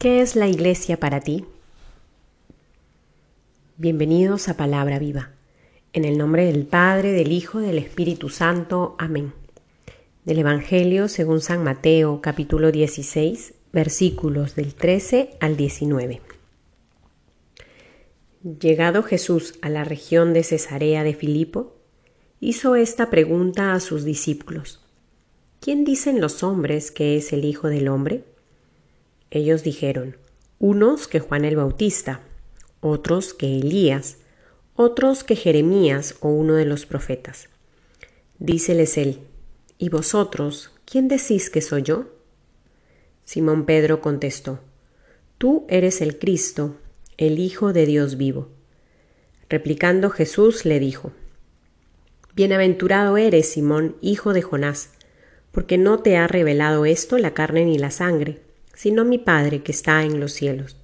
¿Qué es la iglesia para ti? Bienvenidos a Palabra Viva. En el nombre del Padre, del Hijo, del Espíritu Santo. Amén. Del Evangelio según San Mateo, capítulo 16, versículos del 13 al 19. Llegado Jesús a la región de Cesarea de Filipo, hizo esta pregunta a sus discípulos. ¿Quién dicen los hombres que es el Hijo del Hombre? Ellos dijeron, unos que Juan el Bautista, otros que Elías, otros que Jeremías o uno de los profetas. Díceles él, ¿y vosotros quién decís que soy yo? Simón Pedro contestó, Tú eres el Cristo, el Hijo de Dios vivo. Replicando Jesús le dijo, Bienaventurado eres, Simón, hijo de Jonás, porque no te ha revelado esto la carne ni la sangre, sino mi Padre que está en los cielos.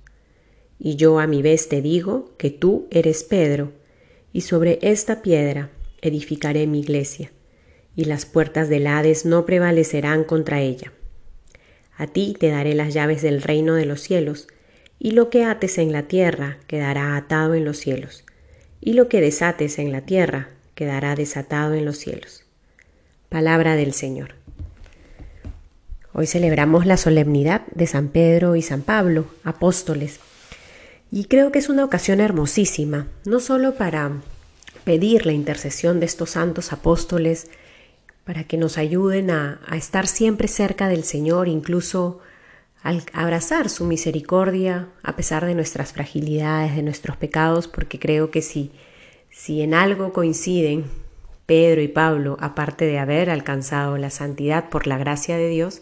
Y yo a mi vez te digo que tú eres Pedro, y sobre esta piedra edificaré mi iglesia, y las puertas del Hades no prevalecerán contra ella. A ti te daré las llaves del reino de los cielos, y lo que ates en la tierra quedará atado en los cielos, y lo que desates en la tierra quedará desatado en los cielos. Palabra del Señor. Hoy celebramos la solemnidad de San Pedro y San Pablo, apóstoles. Y creo que es una ocasión hermosísima, no solo para pedir la intercesión de estos santos apóstoles, para que nos ayuden a, estar siempre cerca del Señor, incluso al abrazar su misericordia a pesar de nuestras fragilidades, de nuestros pecados, porque creo que si, si en algo coinciden Pedro y Pablo, aparte de haber alcanzado la santidad por la gracia de Dios,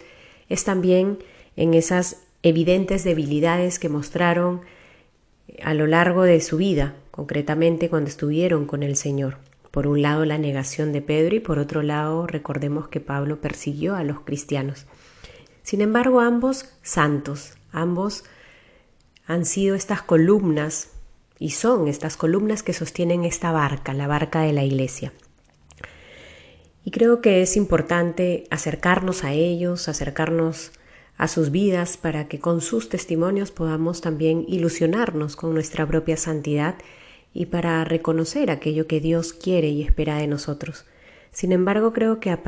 es también en esas evidentes debilidades que mostraron a lo largo de su vida, concretamente cuando estuvieron con el Señor. Por un lado la negación de Pedro y por otro lado recordemos que Pablo persiguió a los cristianos. Sin embargo, ambos santos, ambos han sido estas columnas y son estas columnas que sostienen esta barca, la barca de la iglesia. Y creo que es importante acercarnos a ellos, acercarnos a sus vidas para que con sus testimonios podamos también ilusionarnos con nuestra propia santidad y para reconocer aquello que Dios quiere y espera de nosotros. Sin embargo, creo que a,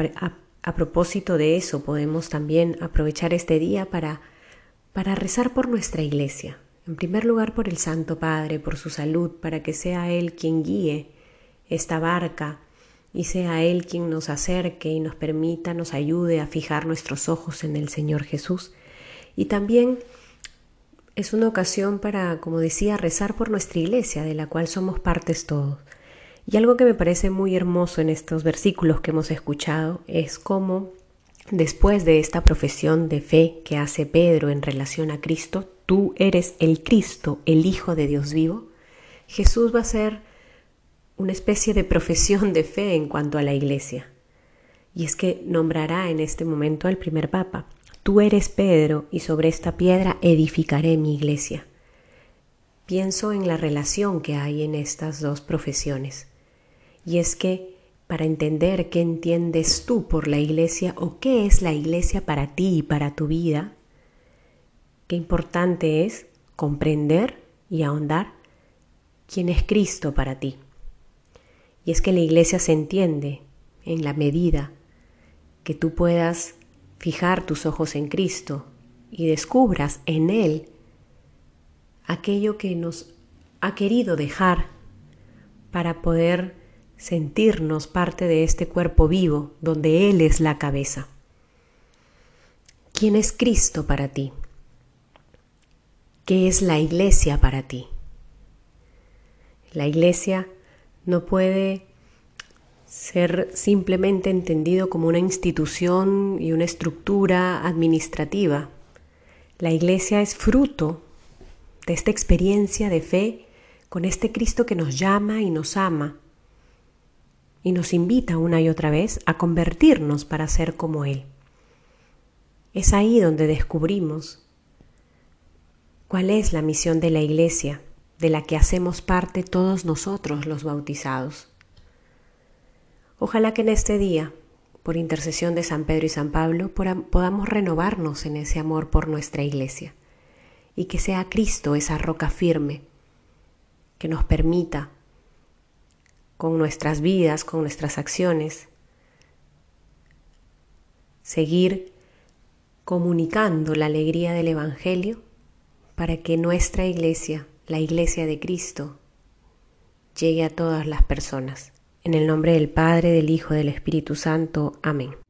a, propósito de eso podemos también aprovechar este día para, para rezar por nuestra iglesia. En primer lugar por el Santo Padre, por su salud, para que sea Él quien guíe esta barca y sea Él quien nos acerque y nos permita, nos ayude a fijar nuestros ojos en el Señor Jesús. Y también es una ocasión para, como decía, rezar por nuestra iglesia, de la cual somos partes todos. Y algo que me parece muy hermoso en estos versículos que hemos escuchado es cómo, después de esta profesión de fe que hace Pedro en relación a Cristo, tú eres el Cristo, el Hijo de Dios vivo, Jesús va a ser una especie de profesión de fe en cuanto a la Iglesia. Y es que nombrará en este momento al primer Papa. Tú eres Pedro y sobre esta piedra edificaré mi Iglesia. Pienso en la relación que hay en estas dos profesiones. Y es que para entender qué entiendes tú por la Iglesia o qué es la Iglesia para ti y para tu vida, qué importante es comprender y ahondar quién es Cristo para ti. Y es que la iglesia se entiende en la medida que tú puedas fijar tus ojos en Cristo y descubras en Él aquello que nos ha querido dejar para poder sentirnos parte de este cuerpo vivo donde Él es la cabeza. ¿Quién es Cristo para ti? ¿Qué es la iglesia para ti? La iglesia no puede ser simplemente entendido como una institución y una estructura administrativa. La iglesia es fruto de esta experiencia de fe con este Cristo que nos llama y nos ama y nos invita una y otra vez a convertirnos para ser como Él. Es ahí donde descubrimos cuál es la misión de la iglesia de la que hacemos parte todos nosotros los bautizados. Ojalá que en este día, por intercesión de San Pedro y San Pablo, podamos renovarnos en ese amor por nuestra iglesia y que sea Cristo esa roca firme que nos permita con nuestras vidas, con nuestras acciones, seguir comunicando la alegría del Evangelio para que nuestra iglesia, la iglesia de Cristo, llegue a todas las personas. En el nombre del Padre, del Hijo, del Espíritu Santo. Amén.